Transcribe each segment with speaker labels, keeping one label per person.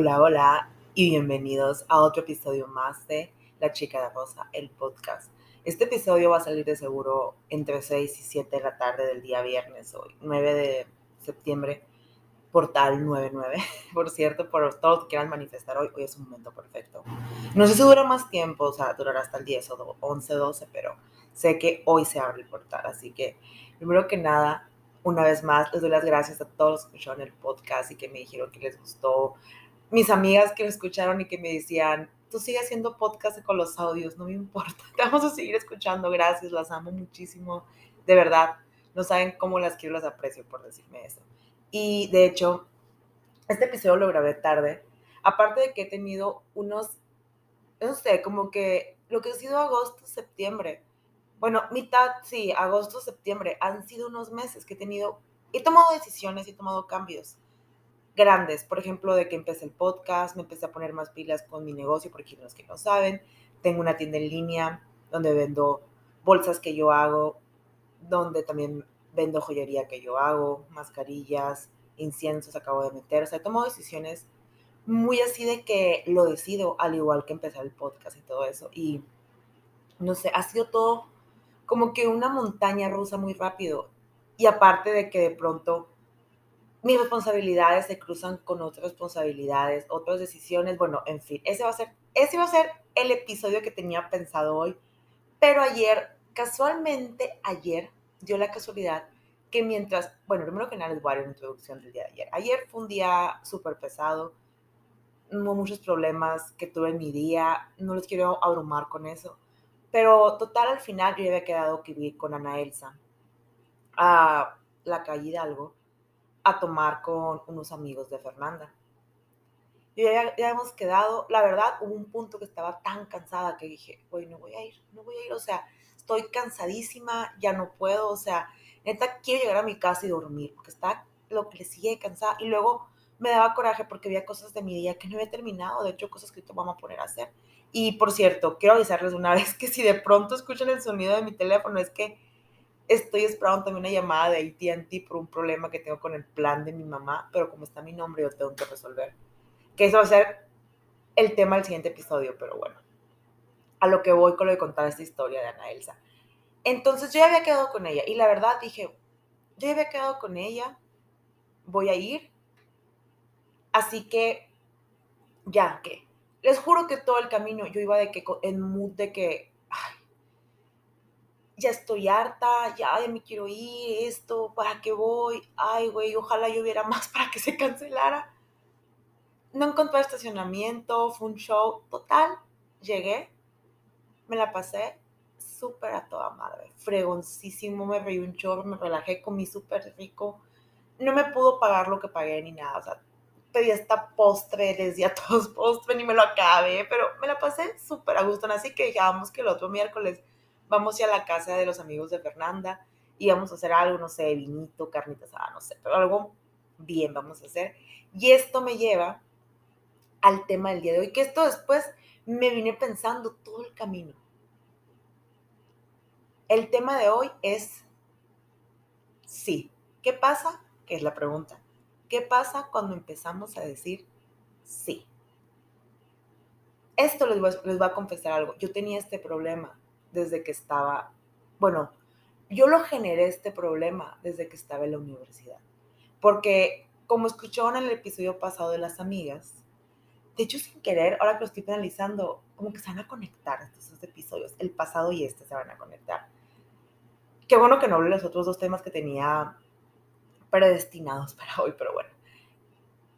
Speaker 1: Hola, hola y bienvenidos a otro episodio más de La Chica de Rosa, el podcast. Este episodio va a salir de seguro entre 6 y 7 de la tarde del día viernes, hoy 9 de septiembre, portal 99. Por cierto, por todos que quieran manifestar hoy, hoy es un momento perfecto. No sé si dura más tiempo, o sea, durará hasta el 10 o 11, 12, pero sé que hoy se abre el portal, así que primero que nada, una vez más, les doy las gracias a todos los que escucharon el podcast y que me dijeron que les gustó, mis amigas que lo escucharon y que me decían, tú sigues haciendo podcast con los audios, no me importa, te vamos a seguir escuchando, gracias, las amo muchísimo, de verdad, no saben cómo las quiero, las aprecio por decirme eso. Y de hecho, este episodio lo grabé tarde, aparte de que he tenido unos, no sé, como que lo que ha sido agosto, septiembre, bueno, mitad, sí, agosto, septiembre, han sido unos meses que he tenido, he tomado decisiones, he tomado cambios grandes. Por ejemplo, de que empecé el podcast, me empecé a poner más pilas con mi negocio, porque los que no saben, tengo una tienda en línea donde vendo bolsas que yo hago, donde también vendo joyería que yo hago, mascarillas, inciensos acabo de meter. O sea, he tomado decisiones muy así de que lo decido, al igual que empezar el podcast y todo eso. Y no sé, ha sido todo como que una montaña rusa muy rápido. Y aparte de que de pronto mis responsabilidades se cruzan con otras responsabilidades, otras decisiones, bueno, en fin, ese va a ser, ese va a ser el episodio que tenía pensado hoy, pero ayer, casualmente ayer, dio la casualidad que mientras, bueno, primero que nada les voy a introducción del día de ayer. Ayer fue un día súper pesado, hubo muchos problemas que tuve en mi día, no les quiero abrumar con eso, pero total al final yo había quedado que vi con Ana Elsa a la calle Hidalgo a tomar con unos amigos de Fernanda. Y ya, ya, hemos quedado, la verdad, hubo un punto que estaba tan cansada que dije, güey, no voy a ir, no voy a ir, o sea, estoy cansadísima, ya no puedo, o sea, neta, quiero llegar a mi casa y dormir, porque está lo que le sigue cansada. Y luego me daba coraje porque había cosas de mi día que no había terminado, de hecho, cosas que ahorita vamos a poner a hacer. Y por cierto, quiero avisarles una vez que si de pronto escuchan el sonido de mi teléfono, es que Estoy esperando también una llamada de ATT por un problema que tengo con el plan de mi mamá, pero como está mi nombre, yo tengo que resolver. Que eso va a ser el tema del siguiente episodio, pero bueno. A lo que voy con lo de contar esta historia de Ana Elsa. Entonces yo ya había quedado con ella y la verdad dije, yo ya había quedado con ella, voy a ir. Así que, ya que, les juro que todo el camino yo iba de que en mood de que, ya estoy harta, ya, me quiero ir, esto, ¿para qué voy? Ay, güey, ojalá yo hubiera más para que se cancelara. No encontré estacionamiento, fue un show total. Llegué, me la pasé súper a toda madre, fregoncísimo, me reí un chorro, me relajé, comí súper rico. No me pudo pagar lo que pagué ni nada, o sea, pedí esta postre, les di a todos postre, ni me lo acabé, pero me la pasé súper a gusto. Así que dijamos que el otro miércoles vamos a a la casa de los amigos de Fernanda y vamos a hacer algo, no sé, vinito, carnitas, ah, no sé, pero algo bien vamos a hacer. Y esto me lleva al tema del día de hoy, que esto después me vine pensando todo el camino. El tema de hoy es sí. ¿Qué pasa? Que es la pregunta. ¿Qué pasa cuando empezamos a decir sí? Esto les voy, voy a confesar algo. Yo tenía este problema desde que estaba, bueno, yo lo generé este problema desde que estaba en la universidad. Porque como escucharon en el episodio pasado de las amigas, de hecho sin querer, ahora que lo estoy penalizando, como que se van a conectar estos dos episodios, el pasado y este se van a conectar. Qué bueno que no hablé de los otros dos temas que tenía predestinados para hoy, pero bueno.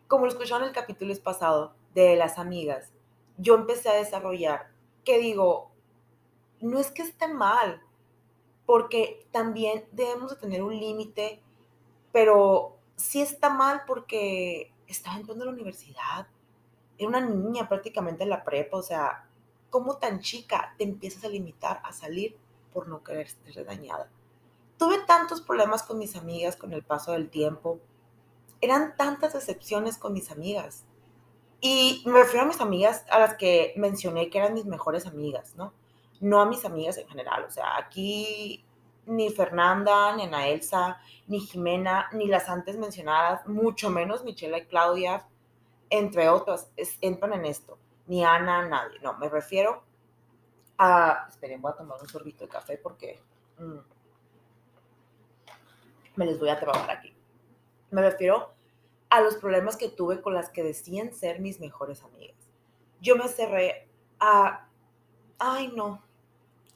Speaker 1: Como lo escucharon en el capítulo pasado de las amigas, yo empecé a desarrollar que digo, no es que esté mal, porque también debemos de tener un límite, pero sí está mal porque estaba entrando a la universidad, era una niña prácticamente en la prepa, o sea, ¿cómo tan chica te empiezas a limitar a salir por no querer ser dañada? Tuve tantos problemas con mis amigas con el paso del tiempo, eran tantas decepciones con mis amigas. Y me refiero a mis amigas a las que mencioné que eran mis mejores amigas, ¿no? No a mis amigas en general. O sea, aquí ni Fernanda, ni Ana Elsa, ni Jimena, ni las antes mencionadas, mucho menos Michelle y Claudia, entre otras, entran en esto. Ni Ana, nadie. No, me refiero a... Esperen, voy a tomar un sorbito de café porque mm, me les voy a trabajar aquí. Me refiero a los problemas que tuve con las que decían ser mis mejores amigas. Yo me cerré a, ay no,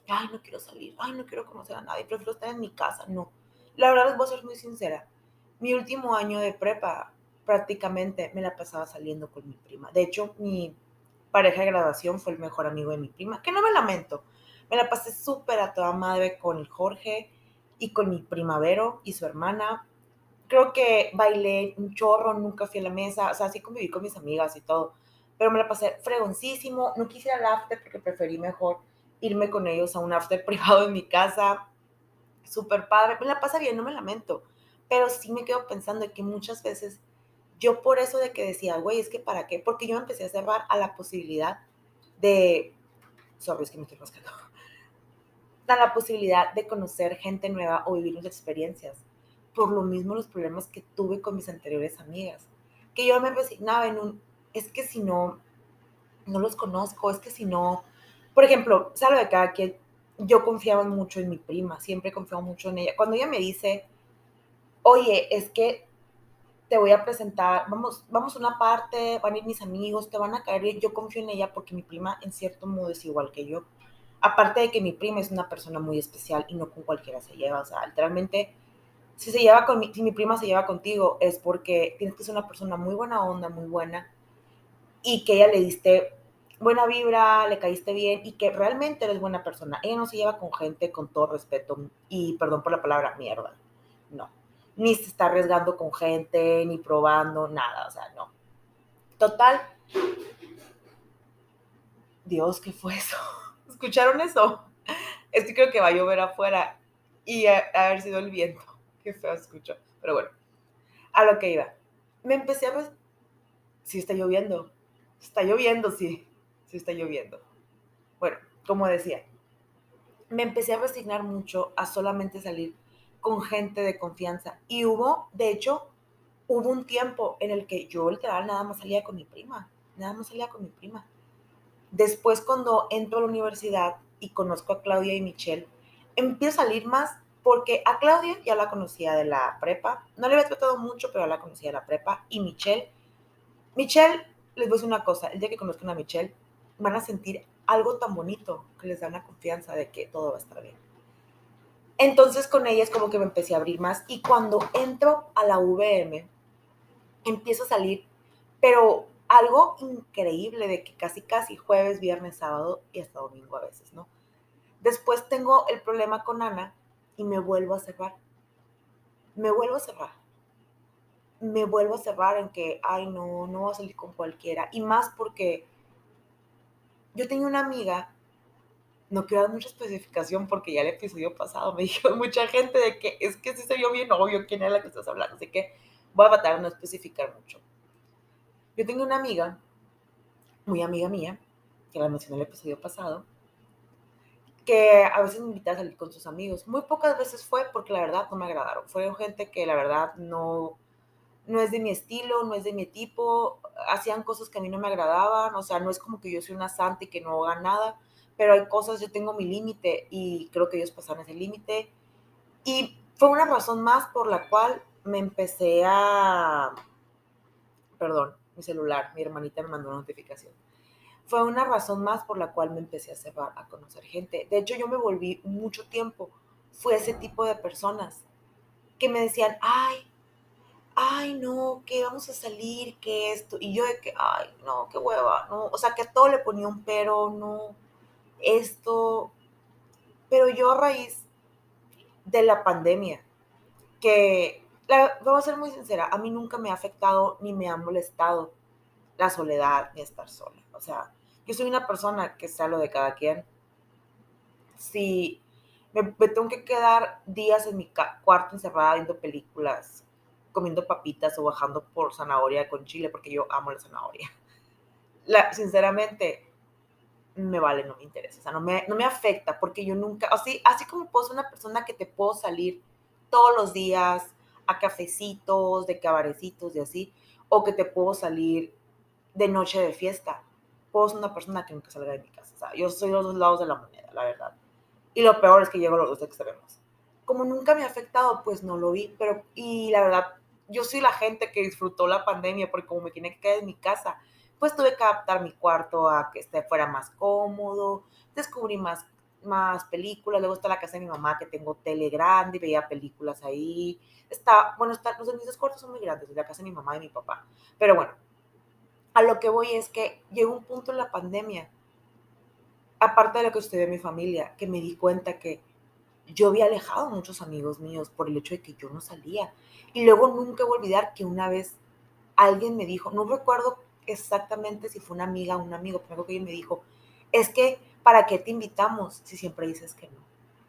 Speaker 1: ay no quiero salir, ay no quiero conocer a nadie, prefiero estar en mi casa, no. La verdad les voy a ser muy sincera, mi último año de prepa prácticamente me la pasaba saliendo con mi prima. De hecho, mi pareja de graduación fue el mejor amigo de mi prima, que no me lamento. Me la pasé súper a toda madre con el Jorge y con mi primavero y su hermana creo que bailé un chorro, nunca fui a la mesa, o sea, sí conviví con mis amigas y todo, pero me la pasé fregoncísimo, no quise ir al after porque preferí mejor irme con ellos a un after privado en mi casa, súper padre, me la pasa bien, no me lamento, pero sí me quedo pensando que muchas veces yo por eso de que decía, güey, es que para qué, porque yo empecé a cerrar a la posibilidad de, sorry, es que me estoy rascando, a la posibilidad de conocer gente nueva o vivir nuevas experiencias por lo mismo los problemas que tuve con mis anteriores amigas, que yo me resignaba en un, es que si no, no los conozco, es que si no, por ejemplo, salvo de cada quien, yo confiaba mucho en mi prima, siempre confiaba mucho en ella. Cuando ella me dice, oye, es que te voy a presentar, vamos, vamos a una parte, van a ir mis amigos, te van a caer yo confío en ella porque mi prima en cierto modo es igual que yo. Aparte de que mi prima es una persona muy especial y no con cualquiera se lleva, o sea, literalmente si se lleva con mi, si mi prima se lleva contigo es porque tienes que ser una persona muy buena onda, muy buena y que ella le diste buena vibra, le caíste bien y que realmente eres buena persona. Ella no se lleva con gente con todo respeto y perdón por la palabra mierda. No. Ni se está arriesgando con gente, ni probando, nada, o sea, no. Total. Dios, ¿qué fue eso? ¿Escucharon eso? Es que creo que va a llover afuera y haber sido el viento. Qué feo escucho. Pero bueno, a lo que iba. Me empecé a... ver Sí está lloviendo. Está lloviendo, sí. Sí está lloviendo. Bueno, como decía, me empecé a resignar mucho a solamente salir con gente de confianza. Y hubo, de hecho, hubo un tiempo en el que yo literal nada más salía con mi prima. Nada más salía con mi prima. Después, cuando entro a la universidad y conozco a Claudia y Michelle, empiezo a salir más porque a Claudia ya la conocía de la prepa, no le había tratado mucho, pero la conocía de la prepa, y Michelle, Michelle, les voy a decir una cosa, el día que conozcan a Michelle, van a sentir algo tan bonito que les da una confianza de que todo va a estar bien. Entonces con ella es como que me empecé a abrir más y cuando entro a la VM, empiezo a salir, pero algo increíble de que casi casi jueves, viernes, sábado y hasta domingo a veces, ¿no? Después tengo el problema con Ana, y me vuelvo a cerrar. Me vuelvo a cerrar. Me vuelvo a cerrar en que, ay, no, no voy a salir con cualquiera. Y más porque yo tenía una amiga, no quiero dar mucha especificación porque ya el episodio pasado me dijo mucha gente de que es que si se vio bien obvio quién era la que estás hablando. Así que voy a tratar de no especificar mucho. Yo tengo una amiga, muy amiga mía, que la mencioné en el episodio pasado, que a veces me invitaba a salir con sus amigos. Muy pocas veces fue porque la verdad no me agradaron. Fueron gente que la verdad no, no es de mi estilo, no es de mi tipo, hacían cosas que a mí no me agradaban, o sea, no es como que yo soy una santa y que no haga nada, pero hay cosas, yo tengo mi límite y creo que ellos pasaron ese límite. Y fue una razón más por la cual me empecé a... Perdón, mi celular, mi hermanita me mandó una notificación fue una razón más por la cual me empecé a cerrar a conocer gente. De hecho, yo me volví mucho tiempo, fue ese tipo de personas que me decían, ay, ay, no, que vamos a salir, que esto, y yo de que, ay, no, qué hueva, no, o sea, que a todo le ponía un pero, no, esto, pero yo a raíz de la pandemia, que, la, voy a ser muy sincera, a mí nunca me ha afectado ni me ha molestado la soledad ni estar sola. O sea, yo soy una persona que sea lo de cada quien. Si me, tengo que quedar días en mi cuarto encerrada viendo películas, comiendo papitas o bajando por zanahoria con chile, porque yo amo la zanahoria. La, sinceramente, me vale, no me interesa. O sea, no me, no me afecta, porque yo nunca, así, así como puedo ser una persona que te puedo salir todos los días a cafecitos, de cabarecitos y así, o que te puedo salir de noche de fiesta. Puedo ser una persona que nunca salga de mi casa. O sea, yo soy los dos lados de la moneda, la verdad. Y lo peor es que llego a los dos extremos. Como nunca me ha afectado, pues no lo vi. Pero, y la verdad, yo soy la gente que disfrutó la pandemia porque como me tenía que quedar en mi casa, pues tuve que adaptar mi cuarto a que esté fuera más cómodo, descubrí más, más películas, luego está la casa de mi mamá que tengo tele grande y veía películas ahí. Está, bueno, está, los mis dos cuartos son muy grandes, la casa de mi mamá y mi papá. Pero bueno, a lo que voy es que llegó un punto en la pandemia, aparte de lo que estudié en mi familia, que me di cuenta que yo había alejado a muchos amigos míos por el hecho de que yo no salía. Y luego nunca voy a olvidar que una vez alguien me dijo, no recuerdo exactamente si fue una amiga o un amigo, pero que alguien me dijo, es que, ¿para qué te invitamos si siempre dices que no?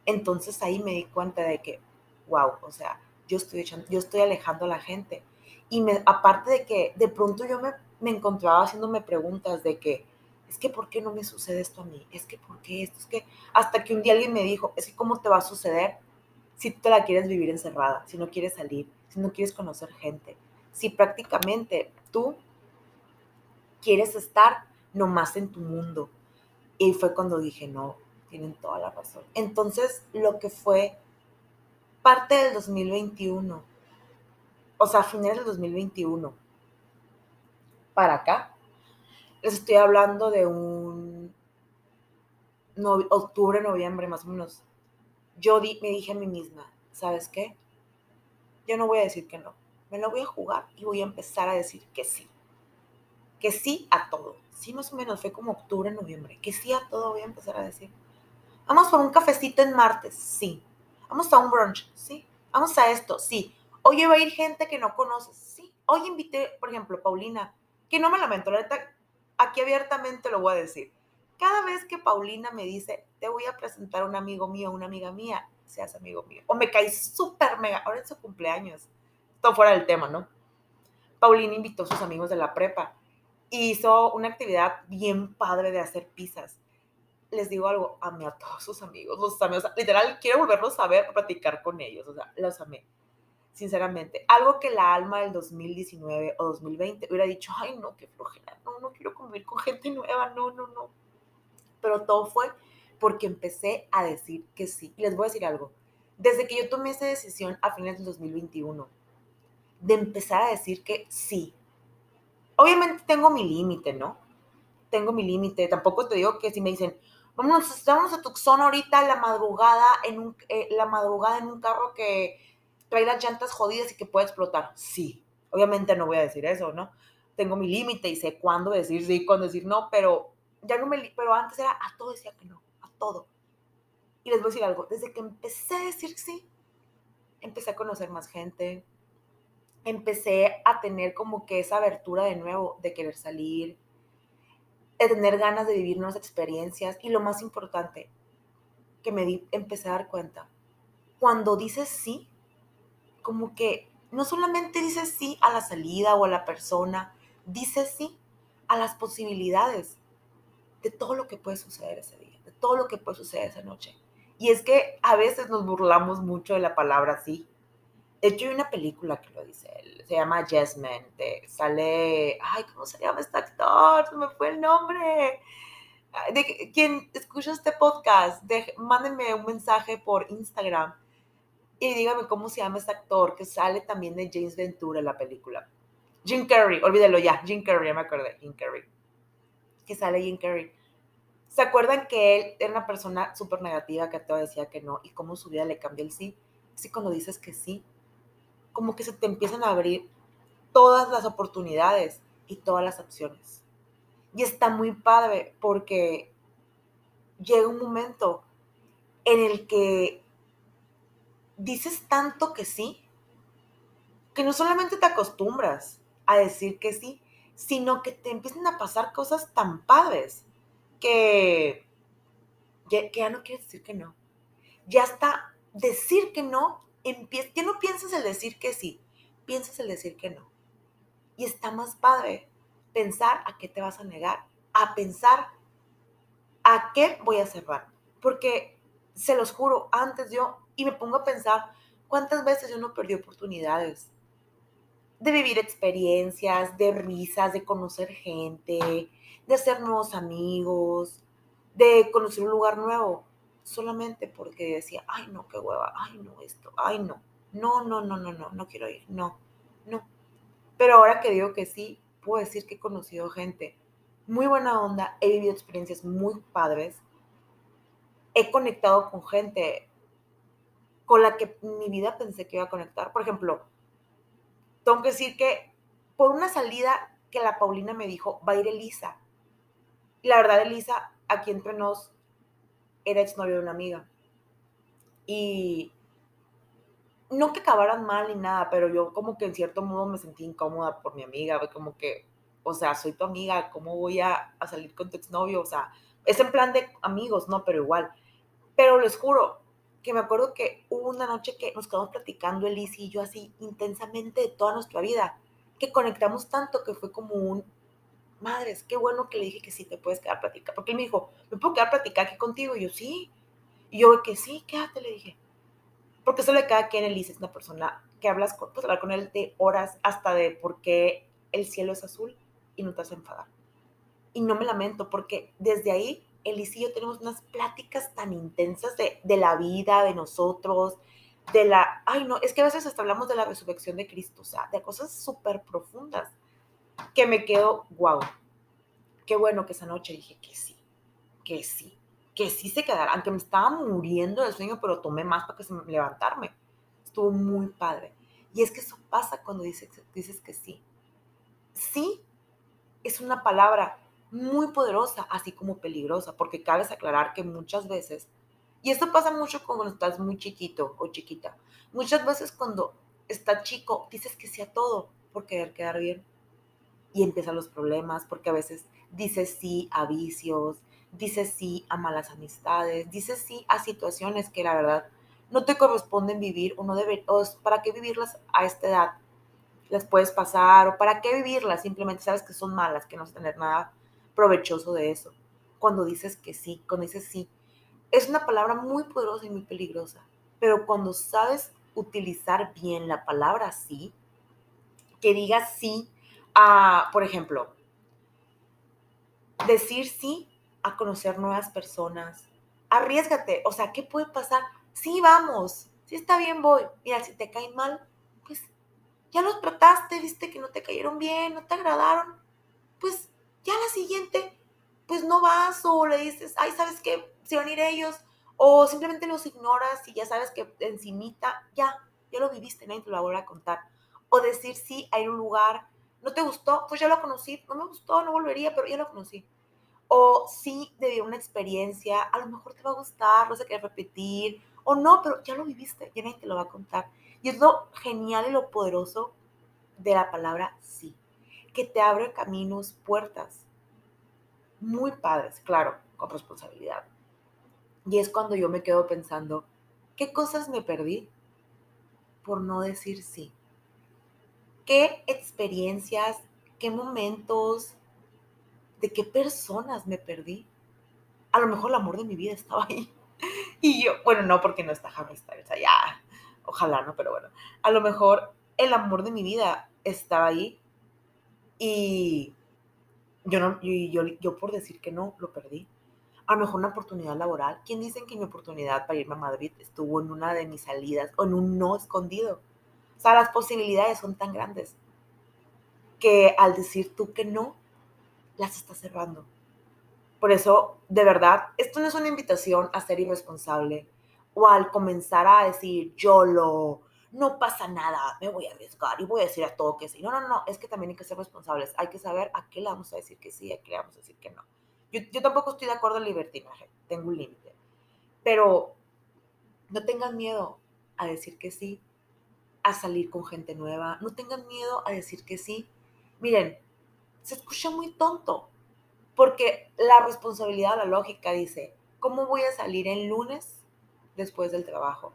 Speaker 1: Entonces ahí me di cuenta de que, wow, o sea, yo estoy, echando, yo estoy alejando a la gente. Y me, aparte de que de pronto yo me, me encontraba haciéndome preguntas de que, es que ¿por qué no me sucede esto a mí? Es que ¿por qué esto? Es que hasta que un día alguien me dijo, es que ¿cómo te va a suceder si tú te la quieres vivir encerrada, si no quieres salir, si no quieres conocer gente, si prácticamente tú quieres estar nomás en tu mundo? Y fue cuando dije, no, tienen toda la razón. Entonces, lo que fue parte del 2021, o sea, finales del 2021, para acá, les estoy hablando de un octubre, noviembre más o menos. Yo me dije a mí misma, ¿sabes qué? Yo no voy a decir que no. Me lo voy a jugar y voy a empezar a decir que sí. Que sí a todo. Sí, más o menos fue como octubre, noviembre. Que sí a todo voy a empezar a decir. Vamos por un cafecito en martes, sí. Vamos a un brunch, sí. Vamos a esto, sí. Oye, va a ir gente que no conoces, sí. Hoy invité, por ejemplo, Paulina, que no me lamento, la neta, aquí abiertamente lo voy a decir. Cada vez que Paulina me dice, te voy a presentar a un amigo mío, una amiga mía, seas amigo mío. O me cae súper mega, ahora es su cumpleaños. Todo fuera del tema, ¿no? Paulina invitó a sus amigos de la prepa. Hizo una actividad bien padre de hacer pizzas. Les digo algo, amé a todos sus amigos, los sea, literal, quiero volverlos a ver, platicar con ellos. O sea, los amé sinceramente. Algo que la alma del 2019 o 2020 hubiera dicho, ay, no, qué flojera, no, no quiero convivir con gente nueva, no, no, no. Pero todo fue porque empecé a decir que sí. Y les voy a decir algo. Desde que yo tomé esa decisión a finales del 2021, de empezar a decir que sí. Obviamente tengo mi límite, ¿no? Tengo mi límite. Tampoco te digo que si me dicen, vamos, vamos a Tucson ahorita la madrugada en un, eh, la madrugada en un carro que trae las llantas jodidas y que puede explotar. Sí, obviamente no voy a decir eso, ¿no? Tengo mi límite y sé cuándo decir sí, cuándo decir no, pero ya no me, pero antes era a todo decía que no, a todo. Y les voy a decir algo, desde que empecé a decir sí, empecé a conocer más gente, empecé a tener como que esa abertura de nuevo de querer salir, de tener ganas de vivir nuevas experiencias y lo más importante, que me di, empecé a dar cuenta, cuando dices sí, como que no solamente dices sí a la salida o a la persona, dices sí a las posibilidades de todo lo que puede suceder ese día, de todo lo que puede suceder esa noche. Y es que a veces nos burlamos mucho de la palabra sí. De hecho, hay una película que lo dice se llama Yes sale, ay, ¿cómo se llama este actor? Se me fue el nombre. De quien escucha este podcast, de, mándenme un mensaje por Instagram y dígame cómo se llama este actor que sale también de James Ventura en la película. Jim Carrey, olvídelo ya, Jim Carrey, ya me acordé, Jim Carrey. Que sale Jim Carrey. ¿Se acuerdan que él era una persona súper negativa que todo decía que no y cómo su vida le cambia el sí? Así cuando dices que sí, como que se te empiezan a abrir todas las oportunidades y todas las opciones. Y está muy padre porque llega un momento en el que dices tanto que sí, que no solamente te acostumbras a decir que sí, sino que te empiezan a pasar cosas tan padres que, que, ya no quieres decir que no. Ya hasta decir que no, ya no piensas el decir que sí, piensas el decir que no. Y está más padre pensar a qué te vas a negar, a pensar a qué voy a cerrar. Porque se los juro, antes yo y me pongo a pensar cuántas veces yo no perdí oportunidades de vivir experiencias, de risas, de conocer gente, de hacer nuevos amigos, de conocer un lugar nuevo, solamente porque decía, ay no, qué hueva, ay no, esto, ay no, no, no, no, no, no, no quiero ir, no, no. Pero ahora que digo que sí, puedo decir que he conocido gente muy buena onda, he vivido experiencias muy padres, he conectado con gente con la que mi vida pensé que iba a conectar. Por ejemplo, tengo que decir que por una salida que la Paulina me dijo, va a ir Elisa. Y la verdad, Elisa, aquí entre nos, era exnovio de una amiga. Y no que acabaran mal ni nada, pero yo como que en cierto modo me sentí incómoda por mi amiga, como que, o sea, soy tu amiga, ¿cómo voy a, a salir con tu exnovio? O sea, es en plan de amigos, ¿no? Pero igual. Pero les juro que me acuerdo que hubo una noche que nos quedamos platicando Elise y yo así intensamente de toda nuestra vida, que conectamos tanto que fue como un, madres, qué bueno que le dije que sí te puedes quedar platicar, porque él me dijo, ¿me puedo quedar platicar aquí contigo? Y yo, sí. Y yo, que sí, quédate, le dije. Porque solo cada quien Elise es una persona que hablas con, puedes hablar con él de horas hasta de por qué el cielo es azul y no te a enfadar. Y no me lamento porque desde ahí Elise y yo tenemos unas pláticas tan intensas de, de la vida, de nosotros, de la, ay no, es que a veces hasta hablamos de la resurrección de Cristo, o sea, de cosas súper profundas, que me quedo, wow, qué bueno que esa noche dije que sí, que sí, que sí se quedara, aunque me estaba muriendo de sueño, pero tomé más para que se levantarme. Estuvo muy padre. Y es que eso pasa cuando dices, dices que sí. Sí es una palabra muy poderosa, así como peligrosa, porque cabe aclarar que muchas veces, y esto pasa mucho cuando estás muy chiquito o chiquita, muchas veces cuando estás chico dices que sí a todo por querer quedar bien y empiezan los problemas, porque a veces dices sí a vicios, dices sí a malas amistades, dices sí a situaciones que la verdad no te corresponden vivir o no debe, o para qué vivirlas a esta edad las puedes pasar o para qué vivirlas, simplemente sabes que son malas, que no vas tener nada provechoso de eso. Cuando dices que sí, cuando dices sí, es una palabra muy poderosa y muy peligrosa. Pero cuando sabes utilizar bien la palabra sí, que digas sí a, por ejemplo, decir sí a conocer nuevas personas. Arriesgate, o sea, ¿qué puede pasar? Sí, vamos, sí está bien, voy. Mira, si te caen mal, pues ya los trataste, viste que no te cayeron bien, no te agradaron, pues ya la siguiente, pues no vas o le dices, ay, ¿sabes qué? Se van a ir ellos. O simplemente los ignoras y ya sabes que encimita, ya, ya lo viviste, nadie te lo va a contar. O decir, sí, hay un lugar, no te gustó, pues ya lo conocí, no me gustó, no volvería, pero ya lo conocí. O sí, de una experiencia, a lo mejor te va a gustar, no se quiere repetir, o no, pero ya lo viviste, ya nadie te lo va a contar. Y es lo genial y lo poderoso de la palabra sí que te abre caminos, puertas. Muy padres, claro, con responsabilidad. Y es cuando yo me quedo pensando, ¿qué cosas me perdí por no decir sí? ¿Qué experiencias, qué momentos, de qué personas me perdí? A lo mejor el amor de mi vida estaba ahí. Y yo, bueno, no porque no está Harry Styles allá, ojalá no, pero bueno, a lo mejor el amor de mi vida estaba ahí y yo, no, yo, yo, por decir que no, lo perdí. A lo mejor una oportunidad laboral. ¿Quién dicen que mi oportunidad para irme a Madrid estuvo en una de mis salidas o en un no escondido? O sea, las posibilidades son tan grandes que al decir tú que no, las estás cerrando. Por eso, de verdad, esto no es una invitación a ser irresponsable o al comenzar a decir yo lo, no pasa nada, me voy a arriesgar y voy a decir a todo que sí. No, no, no, es que también hay que ser responsables. Hay que saber a qué le vamos a decir que sí, a qué le vamos a decir que no. Yo, yo tampoco estoy de acuerdo en libertinaje, tengo un límite. Pero no tengan miedo a decir que sí, a salir con gente nueva. No tengan miedo a decir que sí. Miren, se escucha muy tonto, porque la responsabilidad, la lógica dice, ¿cómo voy a salir el lunes después del trabajo?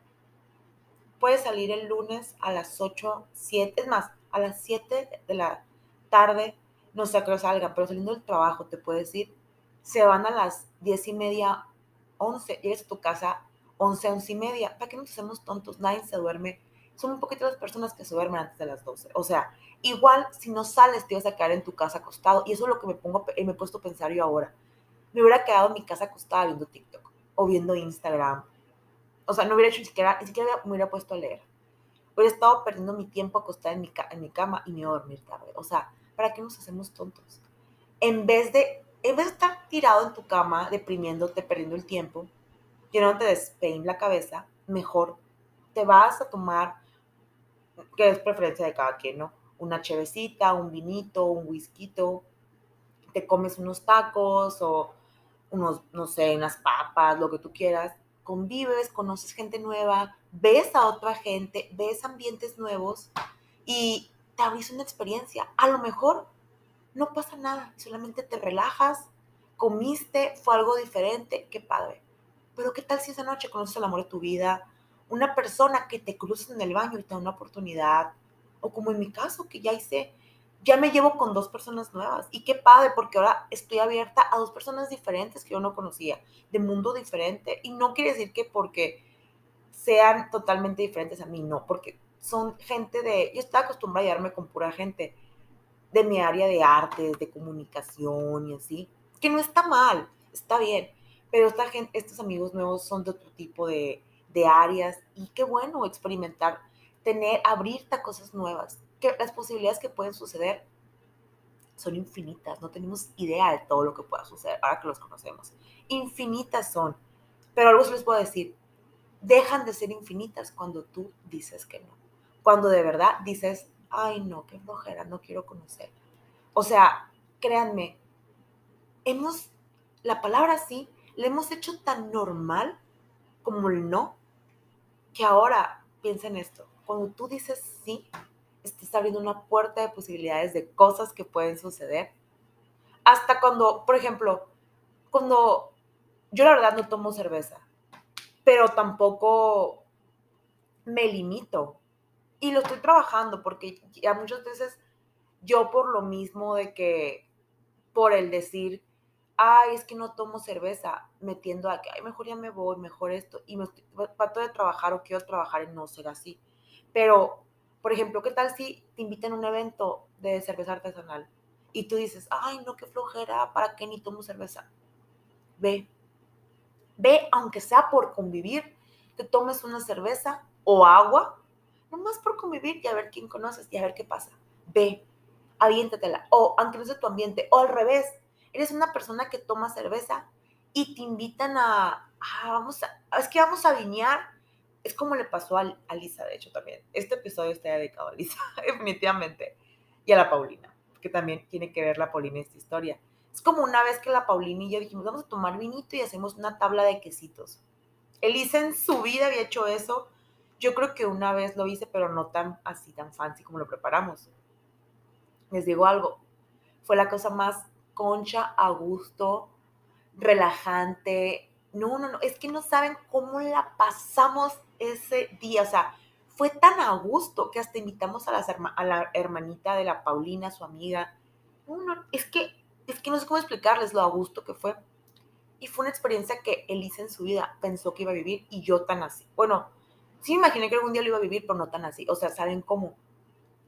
Speaker 1: Puede salir el lunes a las 8, 7, es más, a las 7 de la tarde, no sé a qué salgan, pero saliendo del trabajo, te puedes ir, se van a las 10 y media, 11, llegas a tu casa 11, 11 y media, ¿para qué nos hacemos tontos? Nadie se duerme son un poquito las personas que se duermen antes de las 12. O sea, igual si no sales te vas a quedar en tu casa acostado. Y eso es lo que me, pongo, me he puesto a pensar yo ahora. Me hubiera quedado en mi casa acostada viendo TikTok o viendo Instagram. O sea, no hubiera hecho ni siquiera, ni siquiera me hubiera puesto a leer. Hubiera estado perdiendo mi tiempo acostada en mi, en mi cama y me iba a dormir tarde. O sea, ¿para qué nos hacemos tontos? En vez de, de estar tirado en tu cama, deprimiéndote, perdiendo el tiempo, que no te despein la cabeza, mejor te vas a tomar, que es preferencia de cada quien, ¿no? Una chevecita, un vinito, un whisky, te comes unos tacos o unos, no sé, unas papas, lo que tú quieras, convives, conoces gente nueva, ves a otra gente, ves ambientes nuevos y te abrís una experiencia. A lo mejor no pasa nada, solamente te relajas, comiste, fue algo diferente, qué padre. Pero qué tal si esa noche conoces el amor de tu vida, una persona que te cruza en el baño y te da una oportunidad, o como en mi caso, que ya hice, ya me llevo con dos personas nuevas. Y qué padre, porque ahora estoy abierta a dos personas diferentes que yo no conocía, de mundo diferente. Y no quiere decir que porque sean totalmente diferentes a mí, no, porque son gente de, yo estaba acostumbrada a llevarme con pura gente de mi área de arte, de comunicación y así, que no está mal, está bien, pero esta gente, estos amigos nuevos son de otro tipo de, de áreas y qué bueno experimentar, tener, abrirte a cosas nuevas, que las posibilidades que pueden suceder son infinitas, no tenemos idea de todo lo que pueda suceder ahora que los conocemos. Infinitas son, pero algo se les puedo decir, dejan de ser infinitas cuando tú dices que no. Cuando de verdad dices, ay no, qué flojera, no quiero conocer. O sea, créanme, hemos, la palabra sí, la hemos hecho tan normal como el no, que ahora piensa en esto. Cuando tú dices sí, estás abriendo una puerta de posibilidades de cosas que pueden suceder. Hasta cuando, por ejemplo, cuando yo la verdad no tomo cerveza, pero tampoco me limito. Y lo estoy trabajando porque ya muchas veces yo por lo mismo de que, por el decir, ay, es que no tomo cerveza, metiendo a que, ay, mejor ya me voy, mejor esto, y me trato de trabajar o quiero trabajar en no ser así. Pero, por ejemplo, ¿qué tal si te invitan a un evento de cerveza artesanal y tú dices, ay, no, qué flojera, ¿para qué ni tomo cerveza? Ve, ve, aunque sea por convivir, te tomes una cerveza o agua, nomás por convivir y a ver quién conoces y a ver qué pasa. Ve, aviéntatela, o aunque no sea tu ambiente, o al revés, eres una persona que toma cerveza y te invitan a, vamos a, es que vamos a viñar. Es como le pasó a, Lisa, de hecho, también. Este episodio está dedicado a Lisa, definitivamente. Y a la Paulina, que también tiene que ver la Paulina esta historia. Es como una vez que la Paulina y yo dijimos, vamos a tomar vinito y hacemos una tabla de quesitos. Elisa en su vida había hecho eso. Yo creo que una vez lo hice, pero no tan así, tan fancy como lo preparamos. Les digo algo, fue la cosa más concha a gusto, relajante. No, no, no, es que no saben cómo la pasamos ese día. O sea, fue tan a gusto que hasta invitamos a, la hermanita de la Paulina, su amiga. No, no, es que, es que no sé cómo explicarles lo a gusto que fue. Y fue una experiencia que Elisa en su vida pensó que iba a vivir y yo tan así. Bueno, sí me imaginé que algún día lo iba a vivir, pero no tan así. O sea, ¿saben cómo?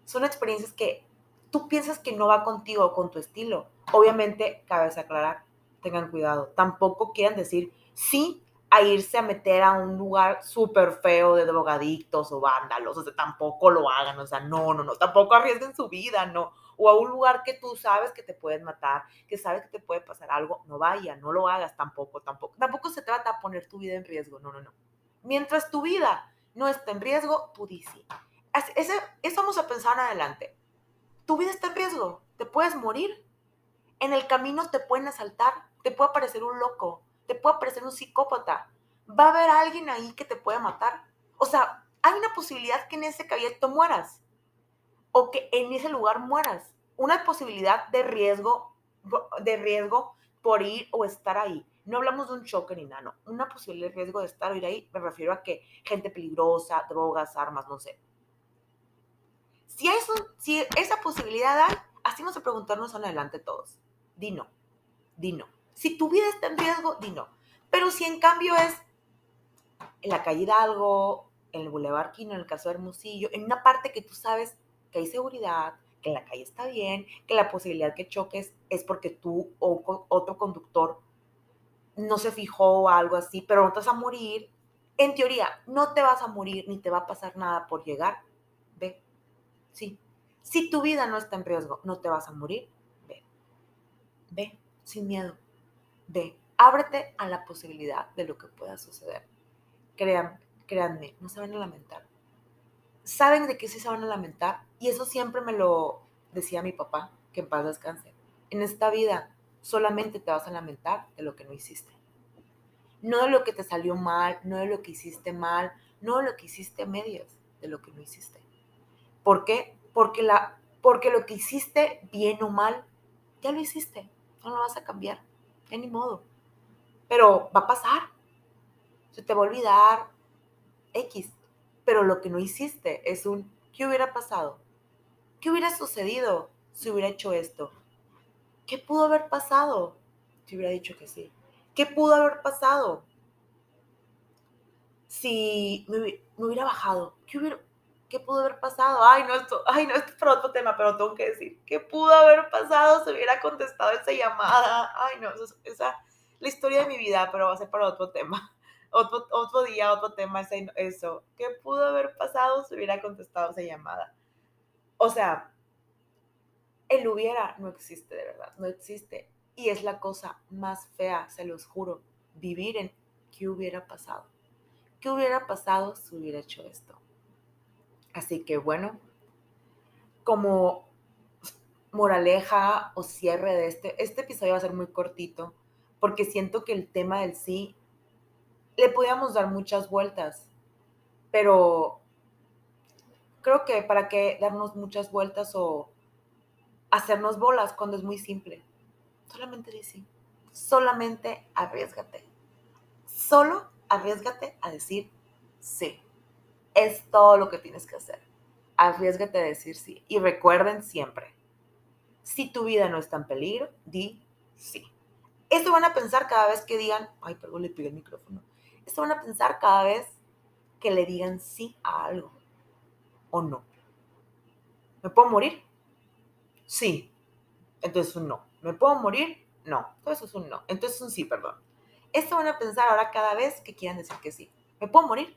Speaker 1: Son experiencias que tú piensas que no va contigo o con tu estilo. Obviamente, cabe aclarar, tengan cuidado. Tampoco quieran decir sí a irse a meter a un lugar súper feo de drogadictos o vándalos. O sea, tampoco lo hagan. O sea, no, no, no. Tampoco arriesguen su vida, no. O a un lugar que tú sabes que te pueden matar, que sabes que te puede pasar algo. No vaya, no lo hagas tampoco, tampoco. Tampoco se trata de poner tu vida en riesgo. No, no, no. Mientras tu vida no esté en riesgo, tú dices. Eso, eso vamos a pensar adelante tu vida está en riesgo, te puedes morir. En el camino te pueden asaltar, te puede aparecer un loco, te puede aparecer un psicópata, va a haber alguien ahí que te pueda matar. O sea, hay una posibilidad que en ese caballito mueras o que en ese lugar mueras. Una posibilidad de riesgo, de riesgo por ir o estar ahí. No hablamos de un choque ni nada, no. Una posibilidad de riesgo de estar o ir ahí, me refiero a que gente peligrosa, drogas, armas, no sé. Si, eso, si esa posibilidad hay, así vamos a preguntarnos en adelante todos. Dino, dino. Si tu vida está en riesgo, dino. Pero si en cambio es en la calle algo en el Boulevard Quino, en el caso de Hermosillo, en una parte que tú sabes que hay seguridad, que la calle está bien, que la posibilidad que choques es porque tú o otro conductor no se fijó o algo así, pero no te vas a morir. En teoría, no te vas a morir ni te va a pasar nada por llegar. Ve, sí. Si tu vida no está en riesgo, no te vas a morir. Ve, ve, sin miedo. Ve, ábrete a la posibilidad de lo que pueda suceder. Créanme, créanme, no se van a lamentar. Saben de qué sí se van a lamentar y eso siempre me lo decía mi papá, que en paz descanse. En esta vida solamente te vas a lamentar de lo que no hiciste. No de lo que te salió mal, no de lo que hiciste mal, no de lo que hiciste a medias, de lo que no hiciste. ¿Por qué? Porque, la, porque lo que hiciste, bien o mal, ya lo hiciste. No lo vas a cambiar. Ni modo pero va a pasar. Se te va a olvidar X. Pero lo que no hiciste es un, ¿qué hubiera pasado? ¿Qué hubiera sucedido si hubiera hecho esto? ¿Qué pudo haber pasado si hubiera dicho que sí? ¿Qué pudo haber pasado si me, hubiera bajado? ¿Qué, hubiera, ¿Qué pudo haber pasado? Ay, no, esto, ay, no, esto es para otro tema, pero tengo que decir, ¿qué pudo haber pasado si hubiera contestado esa llamada? Ay, no, esa, la historia de mi vida, pero va a ser para otro tema. Otro, otro día, otro tema, eso. ¿Qué pudo haber pasado si hubiera contestado esa llamada? O sea, el hubiera no existe de verdad, no existe. Y es la cosa más fea, se los juro, vivir en qué hubiera pasado. ¿Qué hubiera pasado si hubiera hecho esto? Así que bueno, como moraleja o cierre de este, este episodio va a ser muy cortito porque siento que el tema del sí le podíamos dar muchas vueltas, pero creo que para qué darnos muchas vueltas o hacernos bolas cuando es muy simple. Solamente di sí. Solamente arriesgate. Solo arriesgate a decir sí. Es todo lo que tienes que hacer. Arriesgate a decir sí. Y recuerden siempre, si tu vida no está en peligro, di sí. Esto van a pensar cada vez que digan, ay, perdón, le pegué el micrófono. Esto van a pensar cada vez que le digan sí a algo o no. ¿Me puedo morir? Sí. Entonces un no. ¿Me puedo morir? No. Entonces es un no. Entonces un sí, perdón. Esto van a pensar ahora cada vez que quieran decir que sí. ¿Me puedo morir?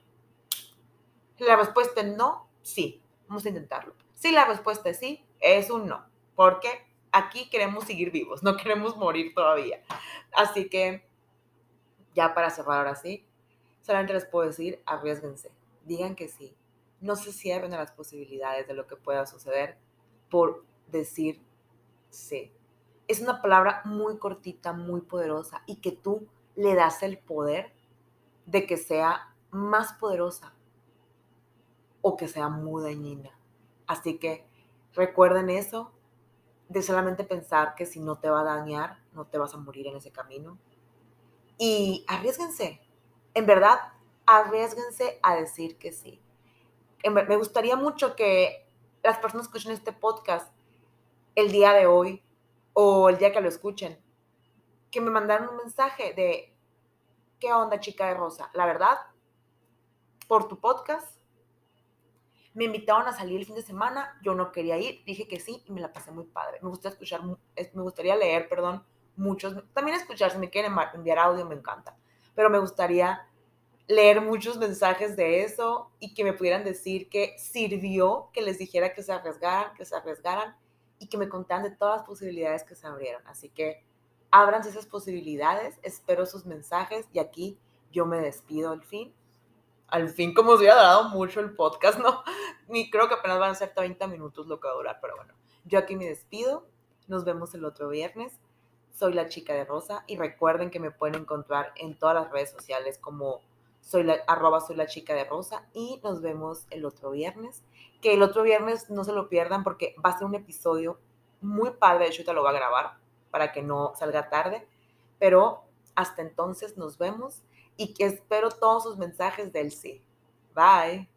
Speaker 1: La respuesta es no, sí. Vamos a intentarlo. Si la respuesta es sí, es un no. ¿Por qué? aquí queremos seguir vivos, no queremos morir todavía. Así que, ya para cerrar ahora sí, solamente les puedo decir, arriesguense, digan que sí, no se cierren a las posibilidades de lo que pueda suceder por decir sí. Es una palabra muy cortita, muy poderosa y que tú le das el poder de que sea más poderosa o que sea muy dañina. Así que recuerden eso, de solamente pensar que si no te va a dañar, no te vas a morir en ese camino. Y arriesguense, en verdad, arriesguense a decir que sí. Me gustaría mucho que las personas que escuchen este podcast el día de hoy o el día que lo escuchen, que me mandaran un mensaje de, ¿qué onda chica de rosa? La verdad, por tu podcast, me invitaron a salir el fin de semana, yo no quería ir, dije que sí y me la pasé muy padre. Me gusta escuchar, me gustaría leer, perdón, muchos, también escuchar, si me quieren enviar audio, me encanta, pero me gustaría leer muchos mensajes de eso y que me pudieran decir que sirvió que les dijera que se arriesgaran, que se arriesgaran y que me contaran de todas las posibilidades que se abrieron. Así que ábranse esas posibilidades, espero sus mensajes y aquí yo me despido al fin al fin como si hubiera dado mucho el podcast, ¿no? Ni creo que apenas van a ser 30 minutos lo que va a durar, pero bueno, yo aquí me despido, nos vemos el otro viernes, soy la chica de Rosa y recuerden que me pueden encontrar en todas las redes sociales como soy la, arroba soy la chica de Rosa y nos vemos el otro viernes, que el otro viernes no se lo pierdan porque va a ser un episodio muy padre, de hecho te lo voy a grabar para que no salga tarde, pero hasta entonces nos vemos y que espero todos sus mensajes del sí. Bye.